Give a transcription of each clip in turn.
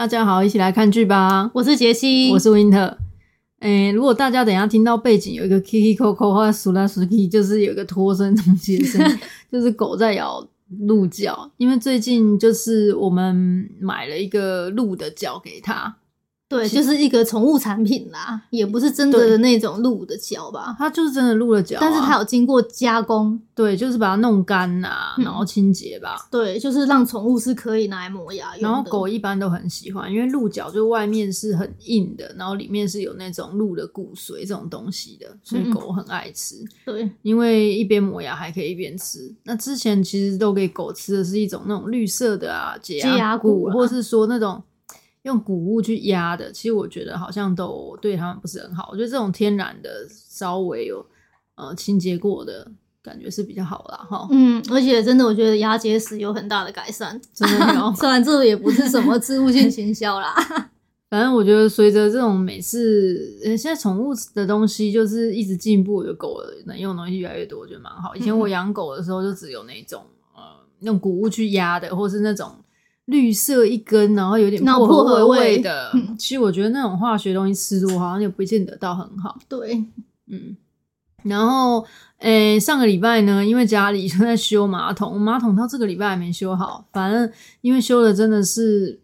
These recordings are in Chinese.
大家好，一起来看剧吧！我是杰西，我是 Winter。诶，如果大家等一下听到背景有一个 Kiki Coco 或者苏拉苏 K，就是有一个脱声东西的声音，就是狗在咬鹿角。因为最近就是我们买了一个鹿的角给它。对，就是一个宠物产品啦，也不是真的的那种鹿的角吧？它就是真的鹿的角，啊，但是它有经过加工，对，就是把它弄干呐，然后清洁吧，嗯。对，就是让宠物是可以拿来磨牙用的。然后狗一般都很喜欢，因为鹿角就外面是很硬的，然后里面是有那种鹿的骨髓这种东西的，所以狗很爱吃。嗯、对，因为一边磨牙还可以一边吃。那之前其实都给狗吃的是一种那种绿色的啊，解牙骨，或是说那种。用谷物去压的，其实我觉得好像都对他们不是很好。我觉得这种天然的，稍微有呃清洁过的感觉是比较好啦。哈。嗯，而且真的，我觉得牙结石有很大的改善，真的有。虽然这也不是什么植物性行销啦，反正我觉得随着这种每次，现在宠物的东西就是一直进步，有狗能用的东西越来越多，我觉得蛮好。以前我养狗的时候就只有那种呃用谷物去压的，或是那种。绿色一根，然后有点薄荷味的。其实我觉得那种化学东西吃多，好像也不见得到很好。对，嗯。然后，诶、欸，上个礼拜呢，因为家里正在修马桶，马桶到这个礼拜还没修好。反正因为修的真的是，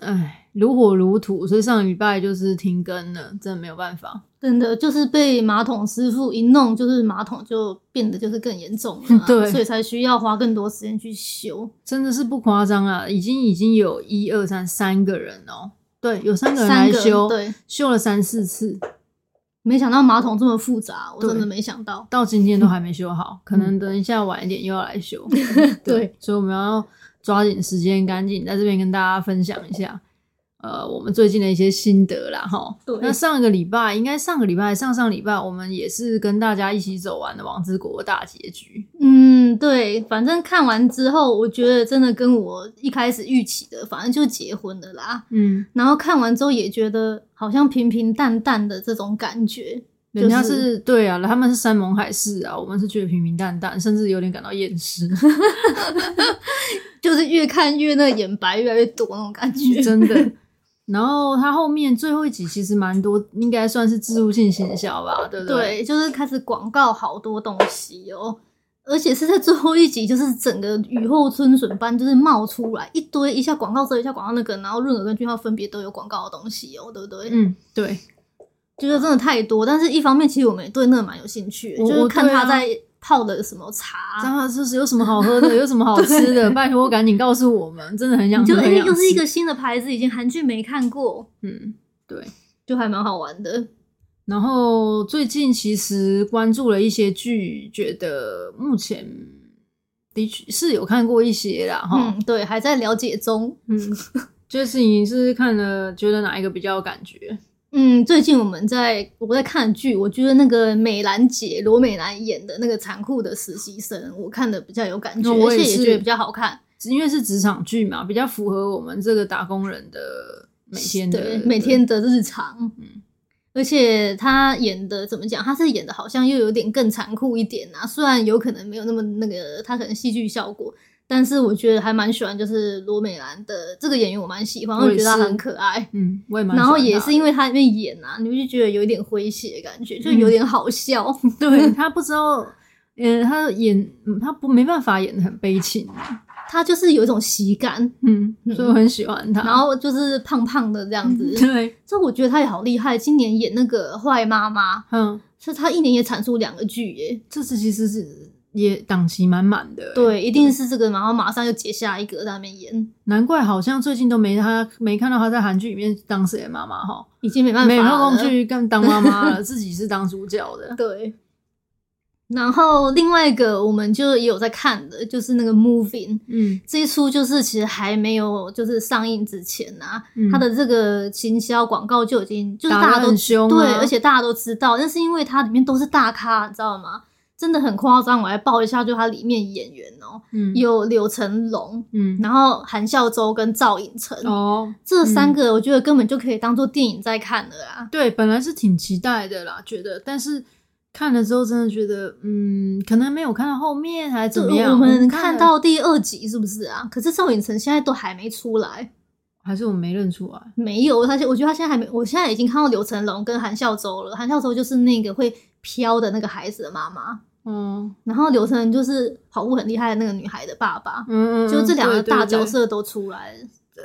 哎，如火如荼，所以上个礼拜就是停更了，真的没有办法。真的就是被马桶师傅一弄，就是马桶就变得就是更严重了，对，所以才需要花更多时间去修。真的是不夸张啊，已经已经有一二三三个人哦，对，有三个人来修，对，修了三四次。没想到马桶这么复杂，我真的没想到，到今天都还没修好，可能等一下晚一点又要来修。对，对，所以我们要抓紧时间，赶紧在这边跟大家分享一下。呃，我们最近的一些心得啦，哈。对。那上个礼拜，应该上个礼拜、上上礼拜，我们也是跟大家一起走完了《王之国》大结局。嗯，对。反正看完之后，我觉得真的跟我一开始预期的，反正就结婚了啦。嗯。然后看完之后，也觉得好像平平淡淡的这种感觉。人家是、就是、对啊，他们是山盟海誓啊，我们是觉得平平淡淡，甚至有点感到厌世。就是越看越那个眼白越来越多那种感觉，真的。然后他后面最后一集其实蛮多，应该算是置入性行销吧，对不对？对，就是开始广告好多东西哦，而且是在最后一集，就是整个雨后春笋般，就是冒出来一堆，一下广告这一下广告那个，然后润儿跟俊浩分别都有广告的东西哦，对不对？嗯，对，就是真的太多，但是一方面其实我们也对那个蛮有兴趣，就是看他在。泡的什么茶？然后就是有什么好喝的，有什么好吃的？拜托，赶紧告诉我们，真的很想。就哎，又是一个新的牌子，已经韩剧没看过。嗯，对，就还蛮好玩的。然后最近其实关注了一些剧，觉得目前的确是有看过一些啦。哈、嗯，对，还在了解中。嗯，就是你是看了，觉得哪一个比较有感觉？嗯，最近我们在我在看剧，我觉得那个美兰姐罗美兰演的那个残酷的实习生，我看的比较有感觉，而且也觉得比较好看，因为是职场剧嘛，比较符合我们这个打工人的每天的对每天的日常。嗯，而且他演的怎么讲？他是演的好像又有点更残酷一点啊，虽然有可能没有那么那个，他可能戏剧效果。但是我觉得还蛮喜欢，就是罗美兰的这个演员，我蛮喜欢，我，觉得她很可爱。嗯，我也蛮。然后也是因为她里面演啊，你就觉得有一点诙谐的感觉，就有点好笑。嗯、对她不知道，嗯，她演她不没办法演的很悲情，她就是有一种喜感。嗯，所以我很喜欢他。然后就是胖胖的这样子。嗯、对，这我觉得她也好厉害。今年演那个坏妈妈，嗯，是他一年也产出两个剧耶。这次其实是。也档期满满的，对，一定是这个，然后马上就接下一个在那边演，难怪好像最近都没他，没看到他在韩剧里面当谁的妈妈哈，已经没办法了，没空去跟当妈妈了，自己是当主角的。对，然后另外一个我们就也有在看的，就是那个 Moving，嗯，这一出就是其实还没有就是上映之前啊，嗯、他的这个行销广告就已经就是大家都对，而且大家都知道，但是因为它里面都是大咖，你知道吗？真的很夸张，我来报一下，就它里面演员哦、喔，嗯，有柳成龙，嗯，然后韩孝周跟赵寅成，哦，这三个我觉得根本就可以当做电影在看了啦。对，本来是挺期待的啦，觉得，但是看了之后真的觉得，嗯，可能没有看到后面还是怎么样。我们看到第二集是不是啊？可是赵寅成现在都还没出来。还是我没认出来？没有，他现我觉得他现在还没，我现在已经看到刘成龙跟韩孝周了。韩孝周就是那个会飘的那个孩子的妈妈，嗯，然后刘成龙就是跑步很厉害的那个女孩的爸爸，嗯，就这两个大角色都出来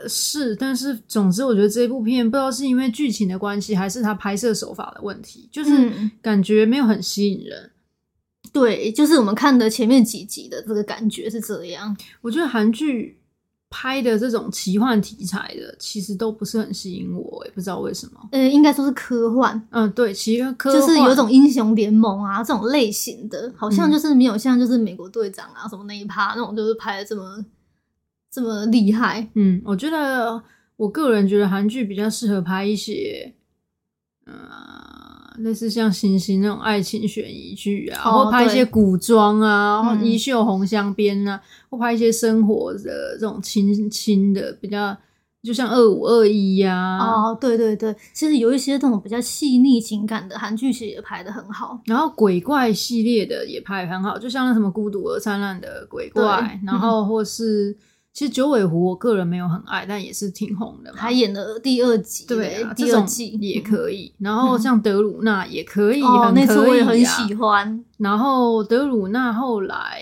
是，但是总之我觉得这部片不知道是因为剧情的关系，还是他拍摄手法的问题，就是感觉没有很吸引人。嗯对，就是我们看的前面几集的这个感觉是这样。我觉得韩剧拍的这种奇幻题材的，其实都不是很吸引我，也不知道为什么。呃，应该说是科幻。嗯，对，其实科幻就是有种英雄联盟啊这种类型的，好像就是没有像就是美国队长啊什么那一趴那种，就是拍的这么这么厉害。嗯，我觉得我个人觉得韩剧比较适合拍一些。类似像星星那种爱情悬疑剧啊，或拍一些古装啊，或衣袖红香边啊，或拍一些生活的这种亲亲的，比较就像二五二一呀。哦，对对对，其实有一些这种比较细腻情感的韩剧，其实也拍的很好。然后鬼怪系列的也拍得很好，就像那什么孤独而灿烂的鬼怪，然后或是。其实九尾狐我个人没有很爱，但也是挺红的嘛。还演了第二集，对啊，第二季也可以。然后像德鲁纳也可以，哦，很可以啊，那次我也很喜欢。然后德鲁纳后来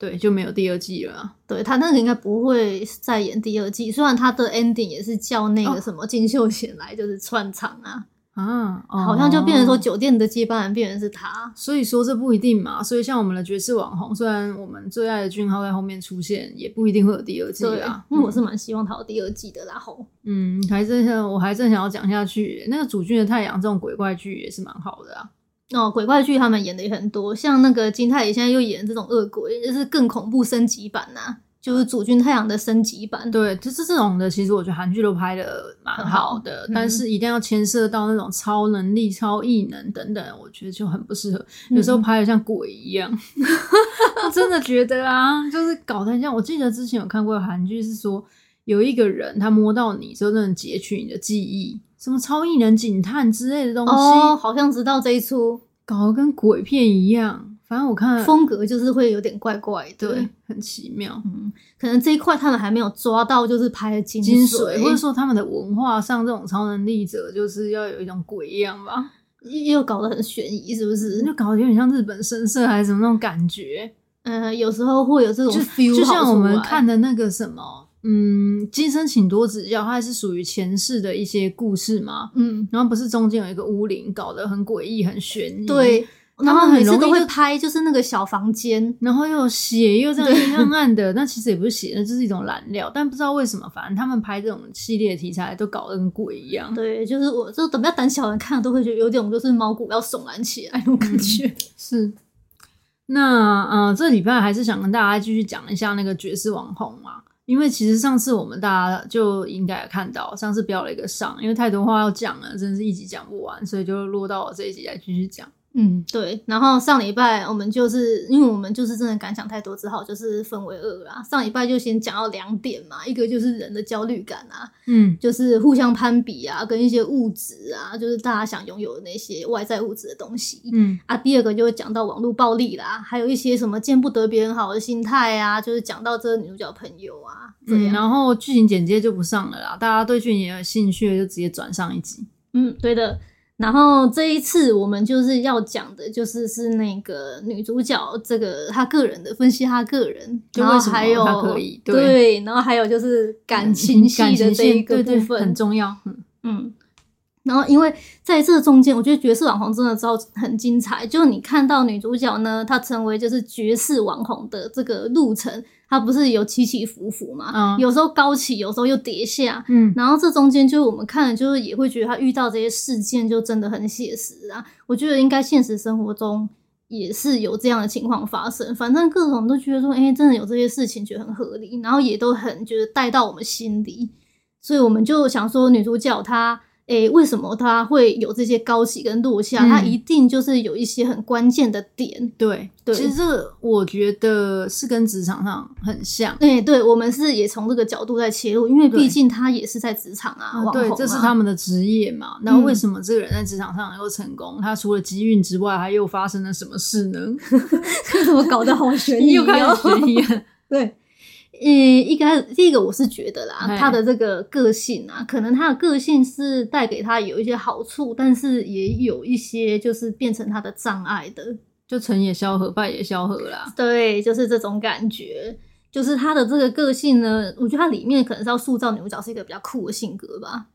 对就没有第二季了。对，他那个应该不会再演第二季，虽然他的 ending 也是叫那个什么金秀贤来就是串场啊。啊，哦、好像就变成说酒店的接班人变成是他，所以说这不一定嘛。所以像我们的爵士网红，虽然我们最爱的俊浩在后面出现，也不一定会有第二季啊。因为我是蛮希望他有第二季的啦。吼，嗯，还真想，我还真想要讲下去。那个主君的太阳这种鬼怪剧也是蛮好的啊。哦，鬼怪剧他们演的也很多，像那个金泰也现在又演这种恶鬼，就是更恐怖升级版呐、啊。就是主君太阳的升级版，对，就是这种的。其实我觉得韩剧都拍的蛮好的，好嗯、但是一定要牵涉到那种超能力、超异能等等，我觉得就很不适合。有时候拍的像鬼一样，我真的觉得啊，就是搞得很像。我记得之前有看过韩剧，是说有一个人他摸到你之后，能截取你的记忆，什么超异能警探之类的东西，哦，好像知道这一出，搞得跟鬼片一样。反正我看风格就是会有点怪怪的，对，很奇妙。嗯，可能这一块他们还没有抓到，就是拍的精精髓，或者说他们的文化上这种超能力者就是要有一种鬼一样吧，又搞得很悬疑，是不是？就搞得有点像日本神社还是什么那种感觉。呃，有时候会有这种 feel，就，就像我们看的那个什么，嗯，今生请多指教，它还是属于前世的一些故事嘛。嗯，然后不是中间有一个巫灵，搞得很诡异、很悬疑。对。然后每次都会拍，就是那个小房间，然后又有血，又这样阴暗暗的。那其实也不是血，那就是一种染料。但不知道为什么，反正他们拍这种系列题材都搞得跟鬼一样。对，就是我就等比较胆小的人看了，都会觉得有点就是毛骨要悚然起来那种感觉。嗯、是。那呃，这礼拜还是想跟大家继续讲一下那个爵士网红嘛，因为其实上次我们大家就应该有看到，上次标了一个上，因为太多话要讲了，真的是一集讲不完，所以就落到我这一集来继续讲。嗯，对。然后上礼拜我们就是因为我们就是真的感想太多，只好就是分为二啦。上礼拜就先讲到两点嘛，一个就是人的焦虑感啊，嗯，就是互相攀比啊，跟一些物质啊，就是大家想拥有的那些外在物质的东西，嗯啊。第二个就会讲到网络暴力啦，还有一些什么见不得别人好的心态啊，就是讲到这个女主角朋友啊，这样。嗯，然后剧情简介就不上了啦，大家对剧情有兴趣就直接转上一集。嗯，对的。然后这一次我们就是要讲的，就是是那个女主角这个她个人的分析，她个人，然后还有对，对，然后还有就是感情戏的这一个部分，很重要。嗯。嗯，然后因为在这中间，我觉得爵士网红真的招很精彩，就你看到女主角呢，她成为就是爵士网红的这个路程。她不是有起起伏伏嘛？嗯，有时候高起，有时候又跌下。嗯，然后这中间就是我们看了，就是也会觉得她遇到这些事件就真的很写实啊。我觉得应该现实生活中也是有这样的情况发生。反正各种都觉得说，哎，真的有这些事情，觉得很合理，然后也都很觉得带到我们心里。所以我们就想说，女主角她。诶，为什么他会有这些高起跟落下？他、嗯、一定就是有一些很关键的点。对，对，其实这个我觉得是跟职场上很像。诶，对，我们是也从这个角度在切入，因为毕竟他也是在职场啊，啊对，这是他们的职业嘛。那为什么这个人在职场上能够成功？嗯、他除了机运之外，还又发生了什么事呢？怎么搞得好悬疑？又开始悬疑。对。一开始第一个我是觉得啦，他的这个个性啊，可能他的个性是带给他有一些好处，但是也有一些就是变成他的障碍的，就成也萧何，败也萧何啦。对，就是这种感觉。就是他的这个个性呢，我觉得他里面可能是要塑造女主角是一个比较酷的性格吧。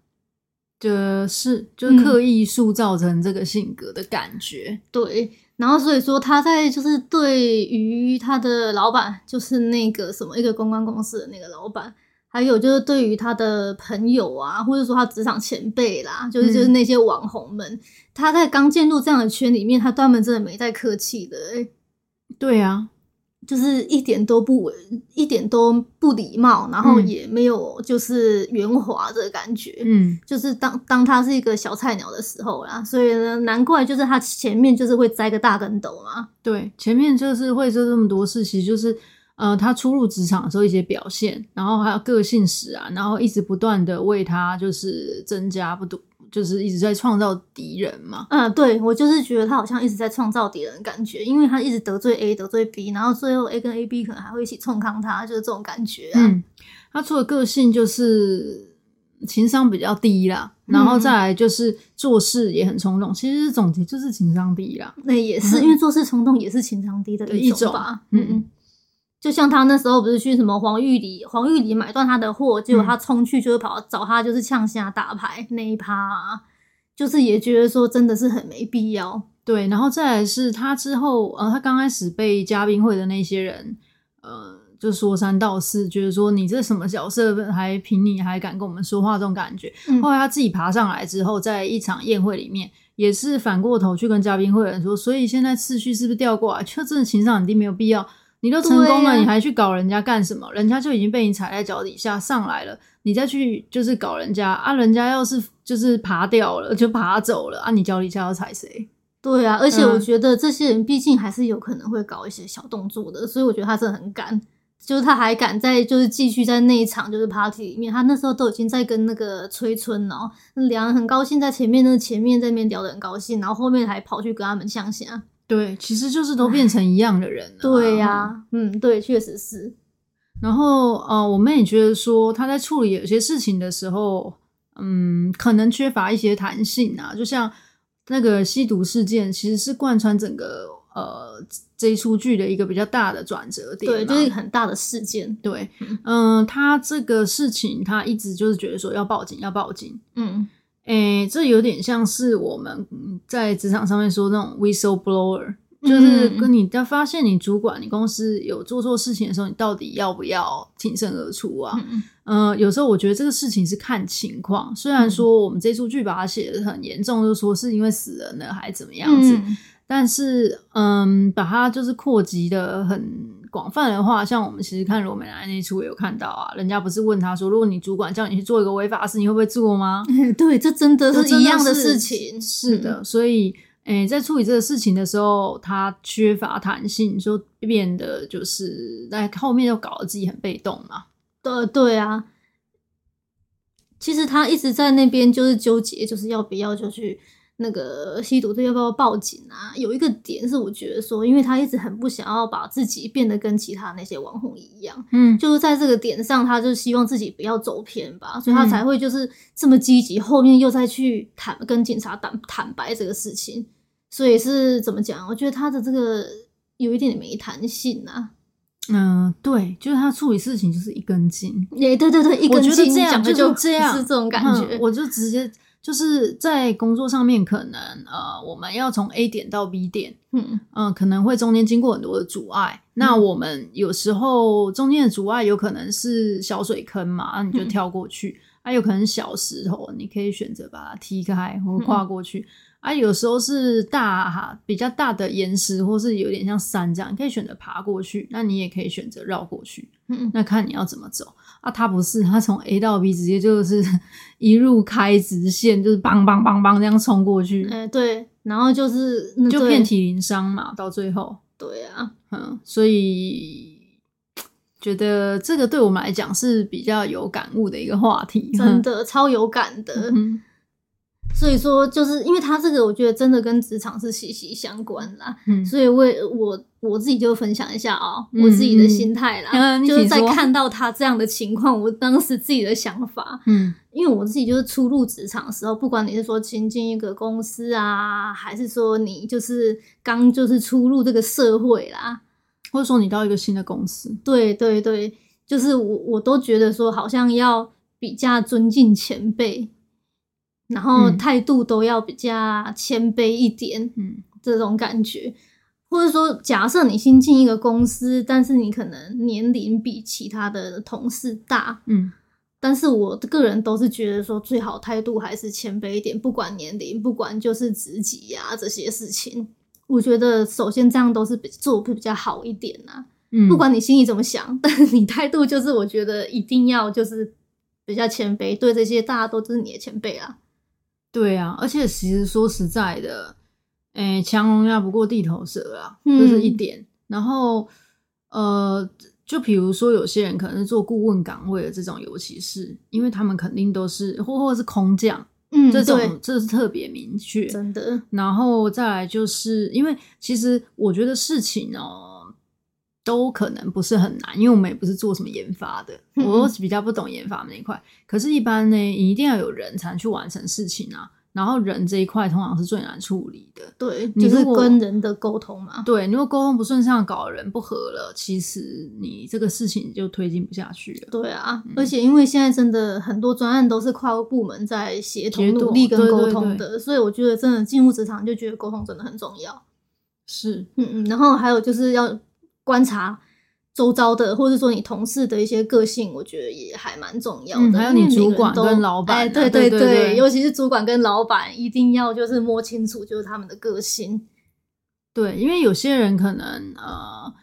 就是就是刻意塑造成这个性格的感觉，嗯、对。然后所以说他在就是对于他的老板，就是那个什么一个公关公司的那个老板，还有就是对于他的朋友啊，或者说他职场前辈啦，就是就是那些网红们，嗯、他在刚进入这样的圈里面，他专门真的没在客气的、欸。对啊。就是一点都不一点都不礼貌，然后也没有就是圆滑的感觉。嗯，就是当当他是一个小菜鸟的时候啦，所以呢，难怪就是他前面就是会栽个大跟斗嘛。对，前面就是会做这么多事，其实就是呃，他初入职场的时候一些表现，然后还有个性史啊，然后一直不断的为他就是增加不多。就是一直在创造敌人嘛。嗯，对，我就是觉得他好像一直在创造敌人的感觉，因为他一直得罪 A 得罪 B，然后最后 A 跟 A B 可能还会一起冲康他，就是这种感觉啊。嗯，他除了个性就是情商比较低啦，然后再来就是做事也很冲动，其实总结就是情商低啦。那也是、嗯、因为做事冲动也是情商低的一种吧。嗯嗯。就像他那时候不是去什么黄玉里，黄玉里买断他的货，结果他冲去就是跑找他，就是呛下打牌那一趴，啊，就是也觉得说真的是很没必要。对，然后再来是他之后，呃，他刚开始被嘉宾会的那些人，呃，就说三道四，觉得说你这什么角色，还凭你还敢跟我们说话这种感觉。嗯、后来他自己爬上来之后，在一场宴会里面，也是反过头去跟嘉宾会的人说，所以现在次序是不是调过来？就真的情商很低，没有必要。你都成功了，啊、你还去搞人家干什么？人家就已经被你踩在脚底下上来了，你再去就是搞人家啊！人家要是就是爬掉了，就爬走了啊！你脚底下要踩谁？对啊，而且我觉得这些人毕竟还是有可能会搞一些小动作的，所以我觉得他真的很敢，就是他还敢在就是继续在那一场就是 party 里面，他那时候都已经在跟那个崔春哦，两人很高兴在前面那前面在那边聊得很高兴，然后后面还跑去跟他们呛声。对，其实就是都变成一样的人了。对呀、啊，嗯，对，确实是。然后，呃，我们也觉得说他在处理有些事情的时候，嗯，可能缺乏一些弹性啊。就像那个吸毒事件，其实是贯穿整个呃这一出剧的一个比较大的转折点。对，就是一个很大的事件。对，嗯、呃，他这个事情，他一直就是觉得说要报警，要报警。嗯。诶，这有点像是我们在职场上面说那种 whistleblower，就是跟你在发现你主管、你公司有做错事情的时候，你到底要不要挺身而出啊？嗯、呃，有时候我觉得这个事情是看情况。虽然说我们这出剧把它写的很严重，就说是因为死人了还怎么样子，嗯、但是嗯，把它就是扩及的很。广泛的话，像我们其实看罗美兰那一出也有看到啊，人家不是问他说，如果你主管叫你去做一个违法事，你会不会做吗？对，这真的是一样的事情。是，是的，所以，诶、欸，在处理这个事情的时候，他缺乏弹性，就变得就是在后面又搞得自己很被动嘛。对，对啊。其实他一直在那边就是纠结，就是要不要就去。那个吸毒这要不要报警啊？有一个点是我觉得说，因为他一直很不想要把自己变得跟其他那些网红一样，嗯，就是在这个点上，他就希望自己不要走偏吧，所以他才会就是这么积极，后面又再去坦跟警察坦坦白这个事情，所以是怎么讲？我觉得他的这个有一点点没弹性啊。嗯，对，就是他处理事情就是一根筋，对对对对，一根筋，这样就这样 是这种感觉，嗯，我就直接。就是在工作上面，可能呃，我们要从 A 点到 B 点，嗯嗯、呃，可能会中间经过很多的阻碍。嗯、那我们有时候中间的阻碍有可能是小水坑嘛，那你就跳过去；还、嗯啊、有可能小石头，你可以选择把它踢开或跨过去。嗯、啊，有时候是大哈比较大的岩石，或是有点像山这样，你可以选择爬过去。那你也可以选择绕过去，嗯，那看你要怎么走。啊，他不是，他从 A 到 B 直接就是 一路开直线，就是梆梆梆梆这样冲过去。哎、欸，对，然后就是就遍体鳞伤嘛，到最后。对啊，嗯，所以觉得这个对我们来讲是比较有感悟的一个话题，真的超有感的。嗯所以说，就是因为他这个，我觉得真的跟职场是息息相关啦。嗯，所以我我我自己就分享一下哦，嗯、我自己的心态啦，嗯、就是在看到他这样的情况，我当时自己的想法，嗯，因为我自己就是初入职场的时候，不管你是说新进一个公司啊，还是说你就是刚就是初入这个社会啦，或者说你到一个新的公司，对对对，就是我我都觉得说好像要比较尊敬前辈。然后态度都要比较谦卑一点，嗯，这种感觉，或者说，假设你新进一个公司，但是你可能年龄比其他的同事大，嗯，但是我个人都是觉得说，最好态度还是谦卑一点，不管年龄，不管就是职级呀这些事情，我觉得首先这样都是比做会比较好一点呐，嗯，不管你心里怎么想，但是你态度就是我觉得一定要就是比较谦卑，对这些大家都是你的前辈啊。对啊，而且其实说实在的，诶，强龙压不过地头蛇啊，嗯、这是一点。然后，呃，就比如说有些人可能是做顾问岗位的这种，尤其是因为他们肯定都是或或者是空降，嗯，这种这是特别明确，真的。然后再来就是因为其实我觉得事情哦。都可能不是很难，因为我们也不是做什么研发的，嗯、我比较不懂研发那一块。可是，一般呢，你一定要有人才能去完成事情啊。然后，人这一块通常是最难处理的。对，就是跟人的沟通嘛。对，如果沟通不顺畅，搞人不和了，其实你这个事情就推进不下去了。对啊，嗯、而且因为现在真的很多专案都是跨部门在协同努力跟沟通的，对对对，所以我觉得真的进入职场就觉得沟通真的很重要。是，嗯嗯，然后还有就是要。观察周遭的，或者说你同事的一些个性，我觉得也还蛮重要的。嗯、还有你主管跟老板、啊哎，对对对，尤其是主管跟老板，一定要就是摸清楚，就是他们的个性。对，因为有些人可能呃，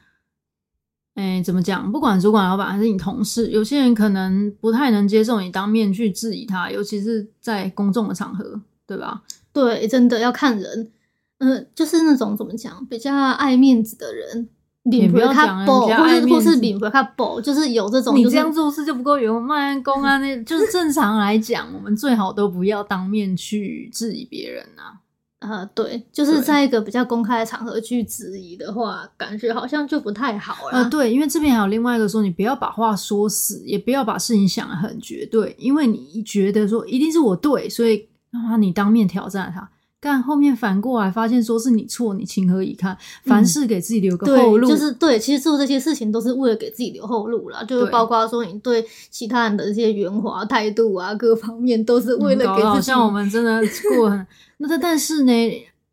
哎，怎么讲？不管主管、老板还是你同事，有些人可能不太能接受你当面去质疑他，尤其是在公众的场合，对吧？对，真的要看人。嗯、呃，就是那种怎么讲，比较爱面子的人。脸皮较薄，或是或是脸皮较薄，就是有这种、就是。你这样做事就不够有卖公啊，那就是正常来讲，我们最好都不要当面去质疑别人啊。呃，对，就是在一个比较公开的场合去质疑的话，感觉好像就不太好了。呃，对，因为这边还有另外一个说，你不要把话说死，也不要把事情想得很绝对，因为你觉得说一定是我对，所以啊，你当面挑战他。但后面反过来发现说是你错，你情何以堪？凡事给自己留个后路，嗯、就是对。其实做这些事情都是为了给自己留后路啦，就是包括说你对其他人的这些圆滑态度啊，各方面都是为了给自己。好像我们真的过很 那他，但是呢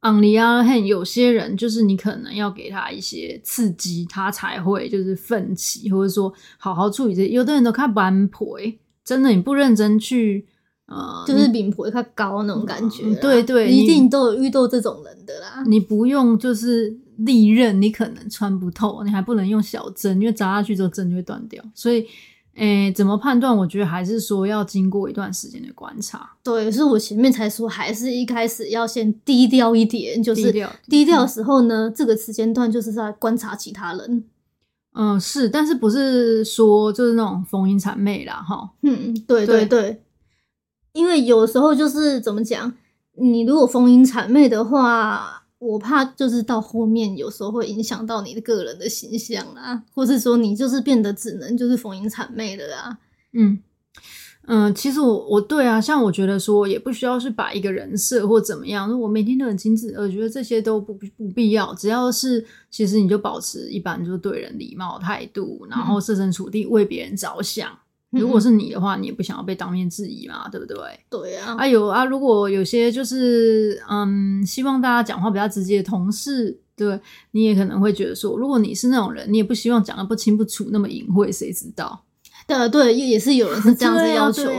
hand，有些人就是你可能要给他一些刺激，他才会就是奋起，或者说好好处理这些。有的人都看蛮婆，真的你不认真去。呃，就是脸皮较高那种感觉，嗯，对对，一定都有遇到这种人的啦。你不用就是利刃，你可能穿不透，你还不能用小针，因为扎下去之后针就会断掉。所以，诶、欸，怎么判断？我觉得还是说要经过一段时间的观察。对，所以我前面才说，还是一开始要先低调一点，就是低调。低调的时候呢，嗯、这个时间段就是在观察其他人。嗯，是，但是不是说就是那种逢迎谄媚啦，哈。嗯，对对对。对因为有时候就是怎么讲，你如果逢迎谄媚的话，我怕就是到后面有时候会影响到你的个人的形象啊，或是说你就是变得只能就是逢迎谄媚的啦。嗯嗯，其实我我对啊，像我觉得说也不需要是把一个人设或怎么样，我每天都很精致，我觉得这些都不不必要，只要是其实你就保持一般就是对人礼貌态度，然后设身处地为别人着想。如果是你的话，你也不想要被当面质疑嘛，对不对？对啊。啊有啊，如果有些就是嗯，希望大家讲话比较直接的同事，对，你也可能会觉得说，如果你是那种人，你也不希望讲的不清不楚，那么隐晦，谁知道？对对，也是有人是这样子要求。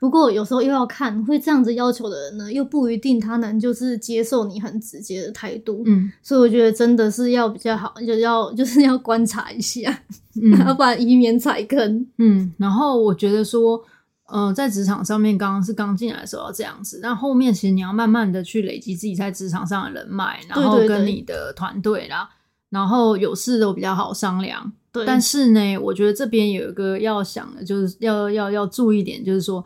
不过有时候又要看会这样子要求的人呢，又不一定他能就是接受你很直接的态度。嗯，所以我觉得真的是要比较好，就要 就是要观察一下，嗯，要不然以免踩坑。嗯，然后我觉得说，呃，在职场上面，刚刚是刚进来的时候要这样子，但后面其实你要慢慢的去累积自己在职场上的人脉，然后跟你的团队啦，然后有事都比较好商量。对，但是呢，我觉得这边有一个要想的，就是要要要注意一点，就是说。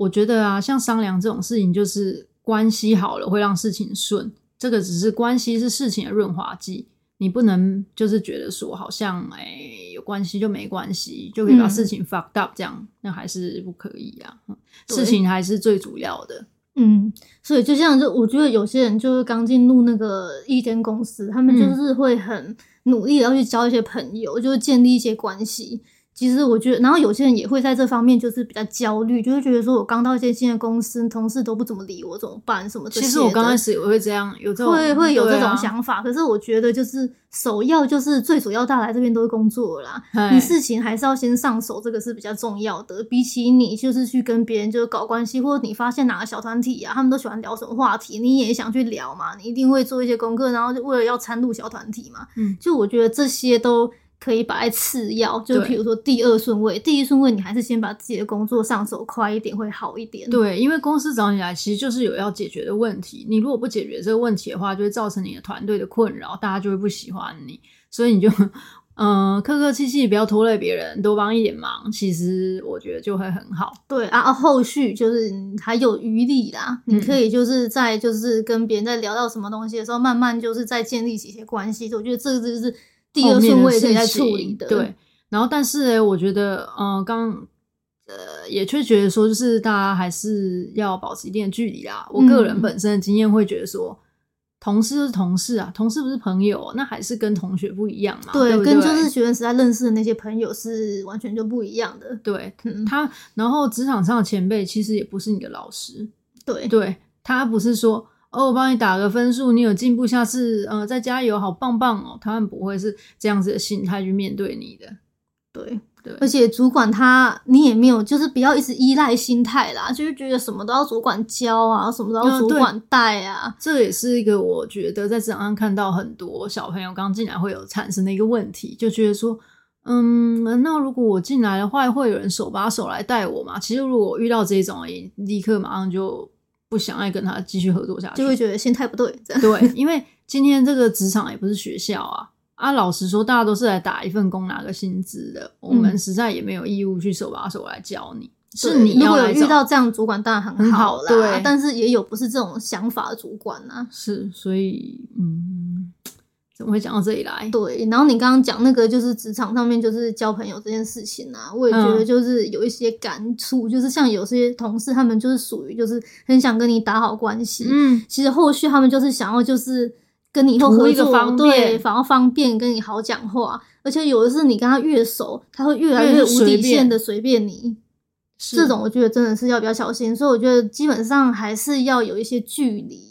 我觉得啊，像商量这种事情，就是关系好了会让事情顺，这个只是关系是事情的润滑剂。你不能就是觉得说好像哎、欸、有关系就没关系，就可以把事情 fucked up 这样，嗯、那还是不可以啊。事情还是最主要的。嗯，所以就像就我觉得有些人就是刚进入那个一间公司，他们就是会很努力的要去交一些朋友，就是建立一些关系。其实我觉得，然后有些人也会在这方面就是比较焦虑，就会觉得说我刚到一些新的公司，同事都不怎么理我，怎么办？什么？其实我刚开始也会这样，有这种会会有这种想法。啊、可是我觉得，就是首要就是最主要，大家来这边都是工作啦，你事情还是要先上手，这个是比较重要的。比起你就是去跟别人就是搞关系，或者你发现哪个小团体啊，他们都喜欢聊什么话题，你也想去聊嘛，你一定会做一些功课，然后就为了要参入小团体嘛。嗯，就我觉得这些都。可以摆在次要，就比如说第二顺位，第一顺位你还是先把自己的工作上手快一点会好一点。对，因为公司找你来其实就是有要解决的问题，你如果不解决这个问题的话，就会造成你的团队的困扰，大家就会不喜欢你，所以你就嗯、呃、客客气气，不要拖累别人，多帮一点忙，其实我觉得就会很好。对啊，后续就是还有余力啦，嗯、你可以就是在就是跟别人在聊到什么东西的时候，慢慢就是在建立起一些关系。我觉得这个就是。第二顺位可以在处理的，对。然后，但是呢，我觉得，嗯、呃，刚呃，也却觉得说，就是大家还是要保持一定的距离啦。我个人本身的经验会觉得说，嗯、同事就是同事啊，同事不是朋友，那还是跟同学不一样嘛。对，对对跟就是学生时代认识的那些朋友是完全就不一样的。对，嗯、他，然后职场上的前辈其实也不是你的老师。对，对他不是说。哦，我帮你打个分数，你有进步，下次呃再加油，好棒棒哦！他们不会是这样子的心态去面对你的，对对。而且主管他，你也没有，就是不要一直依赖心态啦，就是觉得什么都要主管教啊，什么都要主管带啊。嗯、这也是一个我觉得在职场上看到很多小朋友刚进来会有产生的一个问题，就觉得说，嗯，那如果我进来的话，会有人手把手来带我吗？其实如果遇到这种，也立刻马上就。不想爱跟他继续合作下去，就会觉得心态不对。对，因为今天这个职场也不是学校啊啊！老实说，大家都是来打一份工拿个薪资的，嗯、我们实在也没有义务去手把手来教你。对是你要如果有遇到这样主管，当然很好啦。好对，但是也有不是这种想法的主管啊。是，所以嗯。怎么会讲到这里来？对，然后你刚刚讲那个就是职场上面就是交朋友这件事情啊，我也觉得就是有一些感触，嗯、就是像有些同事他们就是属于就是很想跟你打好关系，嗯，其实后续他们就是想要就是跟你以后合作对，反而方便跟你好讲话，而且有的是你跟他越熟，他会越来越无底线的随便你，是这种我觉得真的是要比较小心，所以我觉得基本上还是要有一些距离。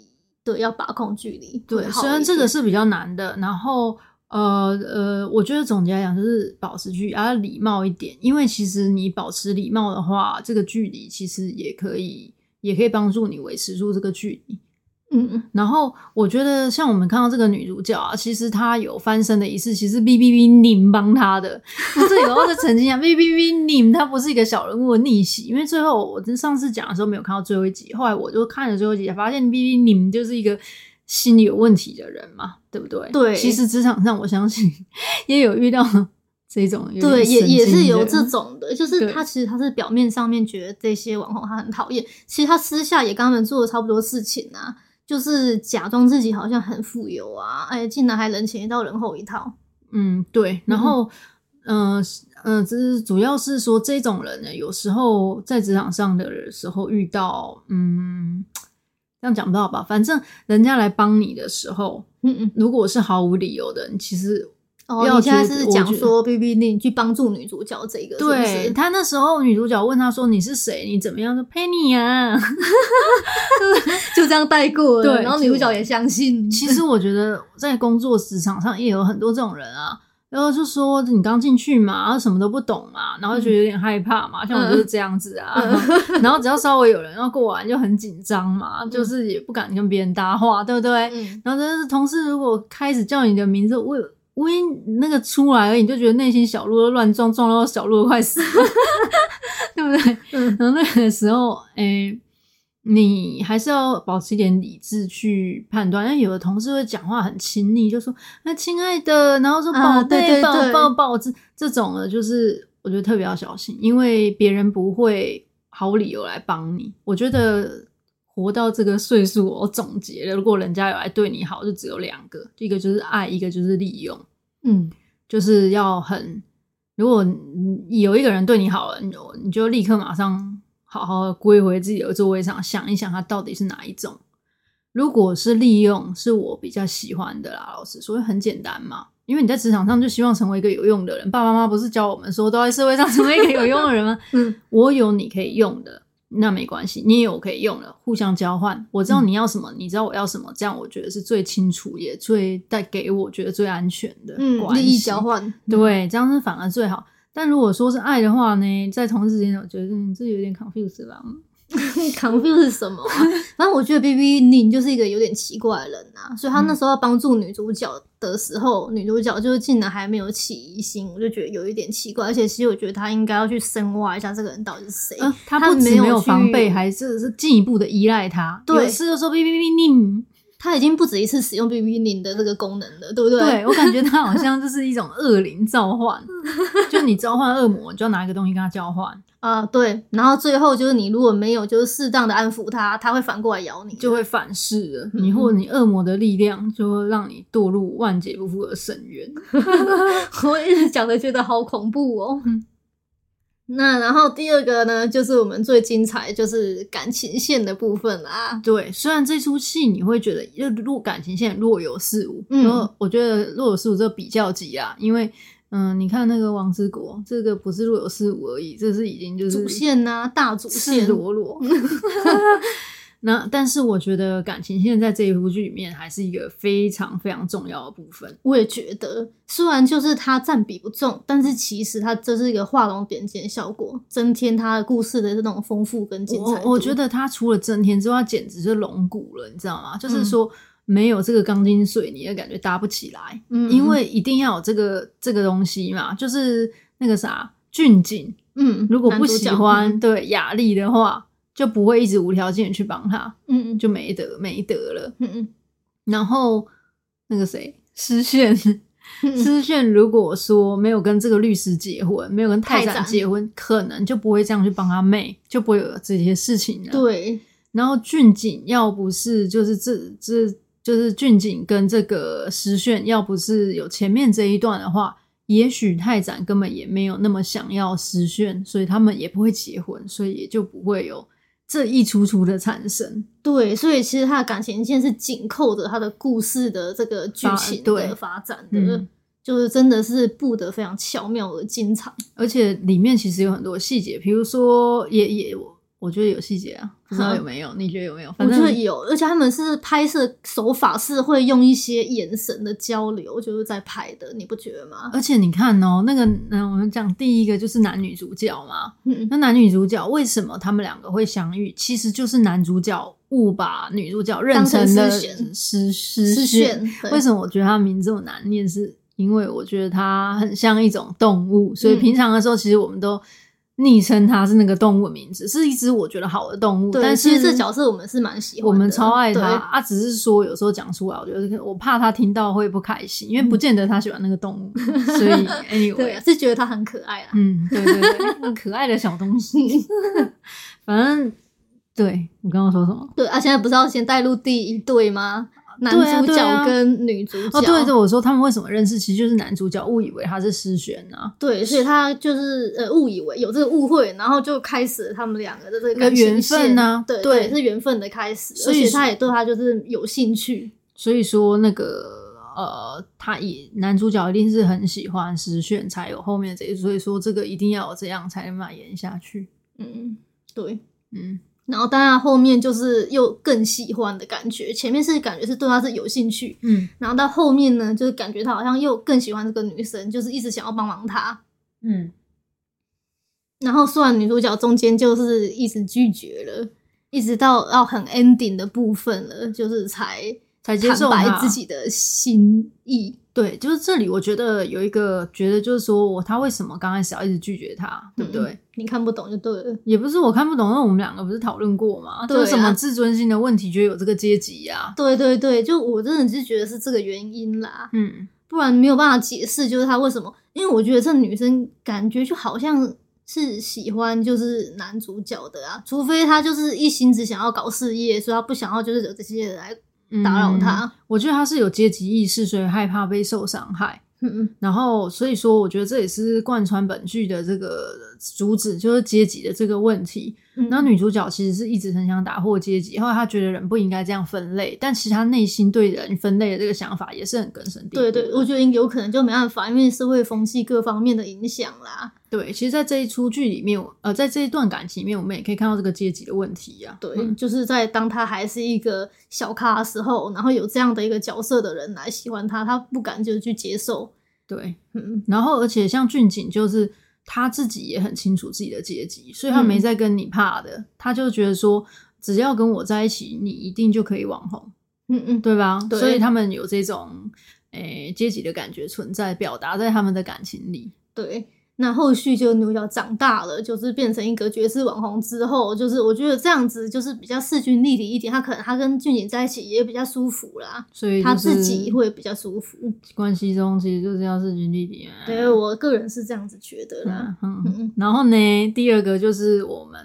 对，要把控距离。对，虽然这个是比较难的，然后呃呃，我觉得总结来讲就是保持距离，要礼貌一点，因为其实你保持礼貌的话，这个距离其实也可以，也可以帮助你维持住这个距离。嗯，然后我觉得像我们看到这个女主角啊，其实她有翻身的仪式，其实 B B B 你们帮她的。我这里我要澄清一下，B B B 你们她不是一个小人物的逆袭，因为最后我上次讲的时候没有看到最后一集，后来我就看了最后一集，发现 B B 你们就是一个心理有问题的人嘛，对不对？对，其实职场上我相信也有遇到这种，对，也也是有这种的，就是他其实他是表面上面觉得这些网红他很讨厌，其实他私下也跟他们做了差不多事情啊。就是假装自己好像很富有啊，哎，竟然还人前一套人后一套。嗯，对。然后，嗯嗯，这、呃呃、主要是说这种人呢，有时候在职场上的时候遇到，嗯，这样讲不到吧？反正人家来帮你的时候，嗯嗯，如果是毫无理由的，你其实。哦，你现在是讲说 B B 你去帮助女主角这个？对，他那时候女主角问他说：“你是谁？你怎么样？”说：“Penny 啊。”就这样带过了。对，然后女主角也相信。其实我觉得在工作职场上也有很多这种人啊，然后就说你刚进去嘛，然后什么都不懂嘛，然后觉得有点害怕嘛，像我就是这样子啊。然后只要稍微有人要过完就很紧张嘛，就是也不敢跟别人搭话，对不对？然后但是同事如果开始叫你的名字，我。我一那个出来了，你就觉得内心小鹿都乱撞，撞到小鹿都快死了，对不对？嗯、然后那个时候，哎、欸，你还是要保持一点理智去判断。因为有的同事会讲话很亲昵，就说“那、啊、亲爱的”，然后说“宝贝、啊，对对对抱抱抱”，这这种的，就是我觉得特别要小心，因为别人不会毫无理由来帮你。我觉得。活到这个岁数，我总结了，如果人家有来对你好，就只有两个，一个就是爱，一个就是利用。嗯，就是要很，如果有一个人对你好了，你就你就立刻马上好好归回自己的座位上，想一想他到底是哪一种。如果是利用，是我比较喜欢的啦。老实说，很简单嘛，因为你在职场上就希望成为一个有用的人。爸爸妈妈不是教我们说，都在社会上成为一个有用的人吗？嗯，我有你可以用的。那没关系，你也有可以用了，互相交换。我知道你要什么，嗯、你知道我要什么，这样我觉得是最清楚，也最带给我觉得最安全的关系。利益交换，对，这样是反而最好。但如果说是爱的话呢，在同时间，我觉得你这有点 confuse 吧。confuse 是什么啊？反正我觉得 BB 宁就是一个有点奇怪的人啊，所以他那时候要帮助女主角的时候，嗯、女主角就是竟然还没有起疑心，我就觉得有一点奇怪。而且其实我觉得他应该要去深挖一下这个人到底是谁。他不仅没有防备，还是是进一步的依赖他。对，有一次就说 BB 宁。他已经不止一次使用 BB 零的这个功能了，对不对？对，我感觉他好像就是一种恶灵召唤，就你召唤恶魔，你就要拿一个东西跟他交换啊、呃。对，然后最后就是你如果没有就是适当的安抚他，他会反过来咬你，就会反噬了你，或者你恶魔的力量就会让你堕入万劫不复的深渊。我一直讲的觉得好恐怖哦。那然后第二个呢，就是我们最精彩，就是感情线的部分啦。对，虽然这出戏你会觉得又若感情线若有似无，嗯，然后我觉得若有似无这比较级啊，因为嗯，你看那个王之国，这个不是若有似无而已，这是已经就是主线呐、啊，大主线，赤裸裸。那但是我觉得感情线在这一部剧里面还是一个非常非常重要的部分。我也觉得，虽然就是它占比不重，但是其实它这是一个画龙点睛的效果，增添它的故事的这种丰富跟精彩。我，我觉得它除了增添之外，简直是龙骨了，你知道吗？就是说没有这个钢筋水泥的感觉搭不起来，嗯，因为一定要有这个这个东西嘛，就是那个啥俊景，嗯，如果不喜欢、嗯、对雅丽的话。就不会一直无条件去帮他，嗯，就没得没得了，嗯嗯。然后那个谁，诗炫，诗炫如果说没有跟这个律师结婚，没有跟泰展结婚，可能就不会这样去帮他妹，就不会有这些事情了。对。然后俊景要不是就是这这就是俊景跟这个诗炫，要不是有前面这一段的话，也许泰展根本也没有那么想要诗炫，所以他们也不会结婚，所以也就不会有。这一出出的产生，对，所以其实他的感情线是紧扣着他的故事的这个剧情的发展的，嗯、就是真的是布得非常巧妙而精彩，而且里面其实有很多细节，比如说也也我觉得有细节啊，不知道有没有？你觉得有没有？反正我觉得有，而且他们是拍摄手法是会用一些眼神的交流，就是在拍的，你不觉得吗？而且你看哦，那个，那我们讲第一个就是男女主角嘛，嗯，那男女主角为什么他们两个会相遇？其实就是男主角误把女主角认成了诗诗炫。为什么我觉得他名字这么难念？是因为我觉得他很像一种动物，所以平常的时候其实我们都。昵称它是那个动物的名字，是一只我觉得好的动物。但是其实这角色我们是蛮喜欢的，我们超爱它。啊，只是说有时候讲出来，我觉得我怕他听到会不开心，因为不见得他喜欢那个动物，嗯、所以 anyway 对，是觉得它很可爱啊。嗯，对对对，可爱的小东西。反正对你刚刚说什么？对啊，现在不是要先带入第一对吗？男主角跟女主角，哦，对对，我说他们为什么认识，其实就是男主角误以为他是诗璇啊，对，所以他就是呃误以为有这个误会，然后就开始了他们两个的这个缘分啊，对对，是缘分的开始，所以他也对他就是有兴趣，所以说那个呃，他也男主角一定是很喜欢诗炫，才有后面这一，所以说这个一定要有这样才能把演下去，嗯，对，嗯。然后当然后面就是又更喜欢的感觉，前面是感觉是对他是有兴趣，嗯，然后到后面呢，就是感觉他好像又更喜欢这个女生，就是一直想要帮忙他，嗯。然后虽然女主角中间就是一直拒绝了，一直到要很 ending 的部分了，就是才才坦白自己的心意。对，就是这里，我觉得有一个觉得，就是说我他为什么刚开始要一直拒绝他，对不对？嗯、你看不懂就对了，也不是我看不懂，因为我们两个不是讨论过吗？就是什么自尊心的问题，觉得有这个阶级呀？对对对，就我真的是觉得是这个原因啦，嗯，不然没有办法解释，就是他为什么？因为我觉得这女生感觉就好像是喜欢就是男主角的啊，除非他就是一心只想要搞事业，所以他不想要就是惹这些人来打扰他。嗯，我觉得他是有阶级意识，所以害怕被受伤害。嗯嗯，然后所以说，我觉得这也是贯穿本剧的这个主旨，就是阶级的这个问题。那、嗯、女主角其实是一直很想打破阶级，后来她觉得人不应该这样分类，但其实她内心对人分类的这个想法也是很根深蒂固。对对，我觉得有可能就没办法，因为社会风气各方面的影响啦。对，其实，在这一出剧里面，呃，在这一段感情里面，我们也可以看到这个阶级的问题呀、啊。对，嗯、就是在当他还是一个小咖的时候，然后有这样的一个角色的人来喜欢他，他不敢就是去接受。对，嗯，然后而且像俊景，就是他自己也很清楚自己的阶级，所以他没在跟你怕的，嗯、他就觉得说，只要跟我在一起，你一定就可以网红，嗯嗯，对吧？对，所以他们有这种诶阶级的感觉存在，表达在他们的感情里，对。那后续就女主角长大了，就是变成一个绝世网红之后，就是我觉得这样子就是比较势均力敌一点。他可能他跟俊景在一起也比较舒服啦，所以他自己会比较舒服。关系中其实就是要势均力敌啊。对，我个人是这样子觉得啦。嗯嗯。然后呢，第二个就是我们。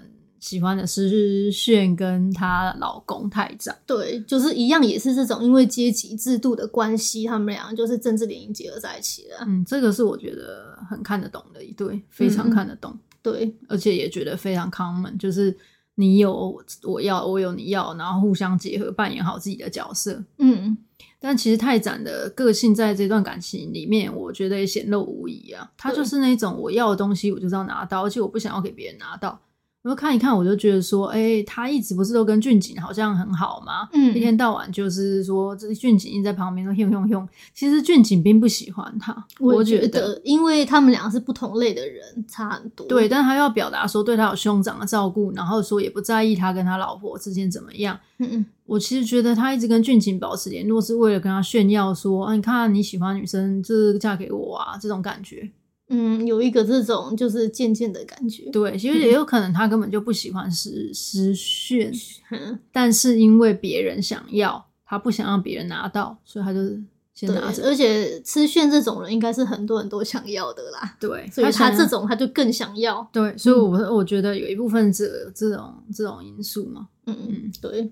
喜欢的是炫跟她老公太宰，对，就是一样，也是这种因为阶级制度的关系，他们两个就是政治联姻结合在一起的。嗯，这个是我觉得很看得懂的一对，非常看得懂。嗯、对，而且也觉得非常 common，就是你有我要，我有你要，然后互相结合，扮演好自己的角色。嗯，但其实太宰的个性在这段感情里面，我觉得也显露无遗啊。他就是那种我要的东西，我就是要拿到，而且我不想要给别人拿到。我就看一看，我就觉得说，哎、欸，他一直不是都跟俊景好像很好吗？嗯，一天到晚就是说，这俊景一直在旁边都用用用。其实俊景并不喜欢他，我觉得，因为他们两个是不同类的人，差很多。对，但他要表达说对他有兄长的照顾，然后说也不在意他跟他老婆之间怎么样。嗯嗯，我其实觉得他一直跟俊景保持联络，是为了跟他炫耀说，啊，你看你喜欢女生，就是嫁给我啊，这种感觉。嗯，有一个这种就是渐渐的感觉。对，其实也有可能他根本就不喜欢诗诗炫，但是因为别人想要，他不想让别人拿到，所以他就先拿着。而且诗炫这种人应该是很多人都想要的啦。对，所以他这种他就更想要。对，所以我我觉得有一部分这这种这种因素嘛。嗯嗯，对。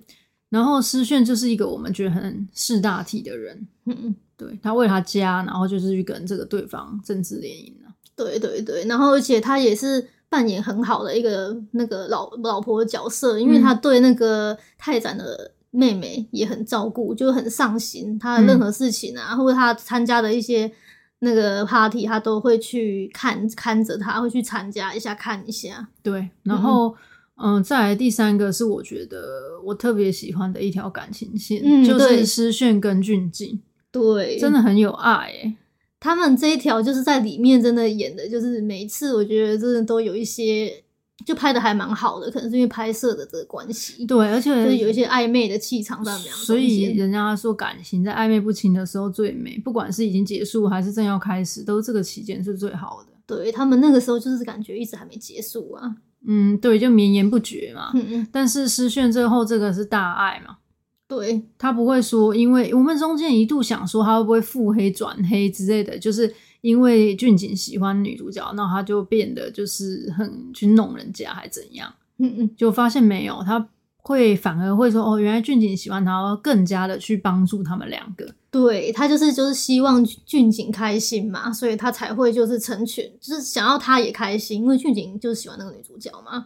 然后诗炫就是一个我们觉得很识大体的人。嗯嗯，对，他为了他家，然后就是去跟这个对方政治联姻。对对对，然后而且他也是扮演很好的一个那个老老婆的角色，因为他对那个泰展的妹妹也很照顾，就很上心。他的任何事情啊，嗯、或者他参加的一些那个 party，他都会去看看着他，会去参加一下看一下。对，然后嗯、呃，再来第三个是我觉得我特别喜欢的一条感情线，嗯、就是诗炫跟俊景，对，真的很有爱诶。他们这一条就是在里面真的演的，就是每一次我觉得真的都有一些，就拍的还蛮好的，可能是因为拍摄的这个关系。对，而且就是有一些暧昧的气场在里面。所以人家说感情在暧昧不清的时候最美，不管是已经结束还是正要开始，都这个期间是最好的。对，他们那个时候就是感觉一直还没结束啊。嗯，对，就绵延不绝嘛。嗯嗯。但是诗炫最后这个是大爱嘛。对，他不会说，因为我们中间一度想说他会不会腹黑转黑之类的，就是因为俊景喜欢女主角，那他就变得就是很去弄人家还怎样？嗯嗯，就发现没有，他会反而会说哦，原来俊景喜欢他，更加的去帮助他们两个。对，他就是就是希望俊景开心嘛，所以他才会就是成全，就是想要他也开心，因为俊景就是喜欢那个女主角嘛。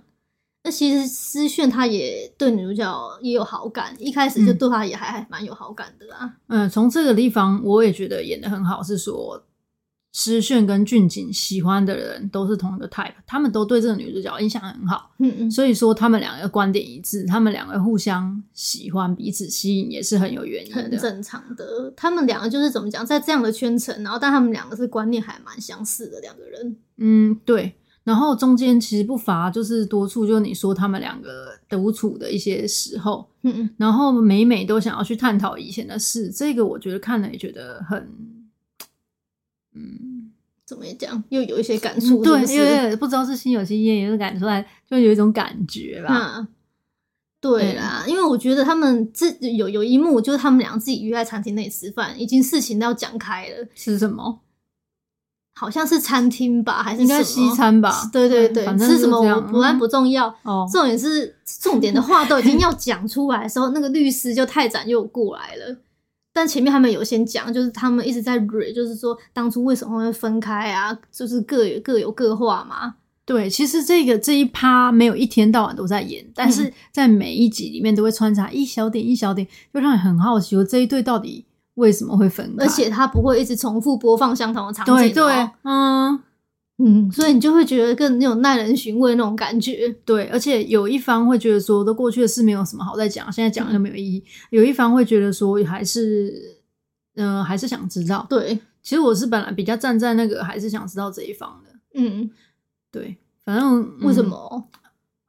那其实诗炫他也对女主角也有好感，一开始就对她也还还蛮有好感的啊。嗯，从这个地方我也觉得演的很好，是说诗炫跟俊景喜欢的人都是同一个 type，他们都对这个女主角印象很好。嗯嗯，所以说他们两个观点一致，他们两个互相喜欢，彼此吸引也是很有原因的，很正常的。他们两个就是怎么讲，在这样的圈层，然后但他们两个是观念还蛮相似的两个人。嗯，对。然后中间其实不乏就是多处，就是你说他们两个独处的一些时候，嗯嗯，然后每每都想要去探讨以前的事，这个我觉得看了也觉得很，嗯，怎么讲，又有一些感触，对，因为不知道是心有戚焉，也是感出来，就有一种感觉吧。嗯、对啦，嗯、因为我觉得他们自有有一幕，就是他们俩自己约在餐厅内吃饭，已经事情都要讲开了，吃什么？好像是餐厅吧，还是应该西餐吧？对对对，反正吃什么我不然不重要。哦，重点是重点的话都已经要讲出来的时候，那个律师就太展又过来了。但前面他们有先讲，就是他们一直在蕊，就是说当初为什么会分开啊？就是各有各有各话嘛。对，其实这个这一趴没有一天到晚都在演，但是在每一集里面都会穿插一小点一小点，就让你很好奇，说这一对到底为什么会分开？而且它不会一直重复播放相同的场景，对对，嗯。嗯，所以你就会觉得更那种耐人寻味那种感觉。对，而且有一方会觉得说，都过去的事没有什么好再讲，现在讲就没有意义。嗯、有一方会觉得说，还是，嗯、呃，还是想知道。对，其实我是本来比较站在那个还是想知道这一方的。嗯，对，反正、嗯、为什么？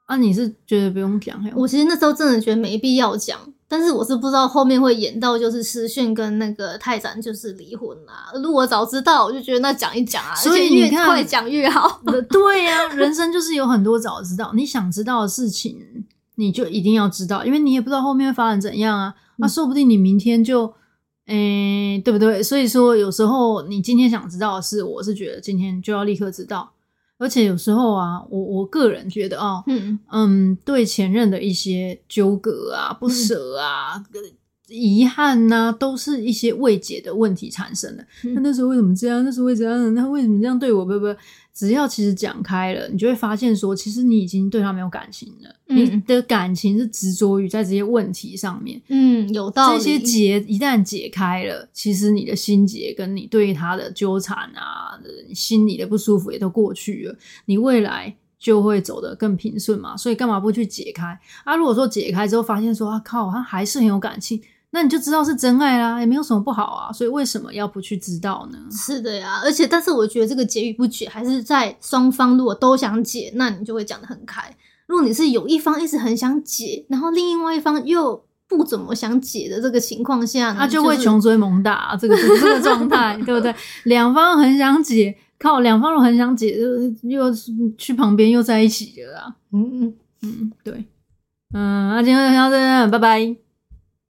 啊，你是觉得不用讲？我其实那时候真的觉得没必要讲。但是我是不知道后面会演到就是诗炫跟那个泰展就是离婚啊。如果早知道，我就觉得那讲一讲啊，所以越快讲越好。对呀、啊，人生就是有很多早知道，你想知道的事情，你就一定要知道，因为你也不知道后面会发展怎样啊。那、啊、说不定你明天就，诶、欸，对不对？所以说有时候你今天想知道的事，我是觉得今天就要立刻知道。而且有时候啊，我我个人觉得啊，嗯。嗯，对前任的一些纠葛啊、不舍啊、嗯、遗憾呐、啊，都是一些未解的问题产生的。那、嗯、那时候为什么这样？那时候为什么？那为什么这样？对我？不不。只要其实讲开了，你就会发现说，其实你已经对他没有感情了。嗯、你的感情是执着于在这些问题上面。嗯，有道理。这些结一旦解开了，其实你的心结跟你对他的纠缠啊，你心里的不舒服也都过去了，你未来就会走得更平顺嘛。所以干嘛不去解开？啊，如果说解开之后发现说，啊靠，他还是很有感情。那你就知道是真爱啦，也没有什么不好啊，所以为什么要不去知道呢？是的呀，而且但是我觉得这个解与不解，还是在双方如果都想解，那你就会讲得很开。如果你是有一方一直很想解，然后另外一方又不怎么想解的这个情况下，那就会穷追猛打这个这个状态，对不对？两方很想解，靠两方都很想解，又又去旁边又在一起了啦。嗯嗯嗯，对，嗯，那今天就到这，拜拜。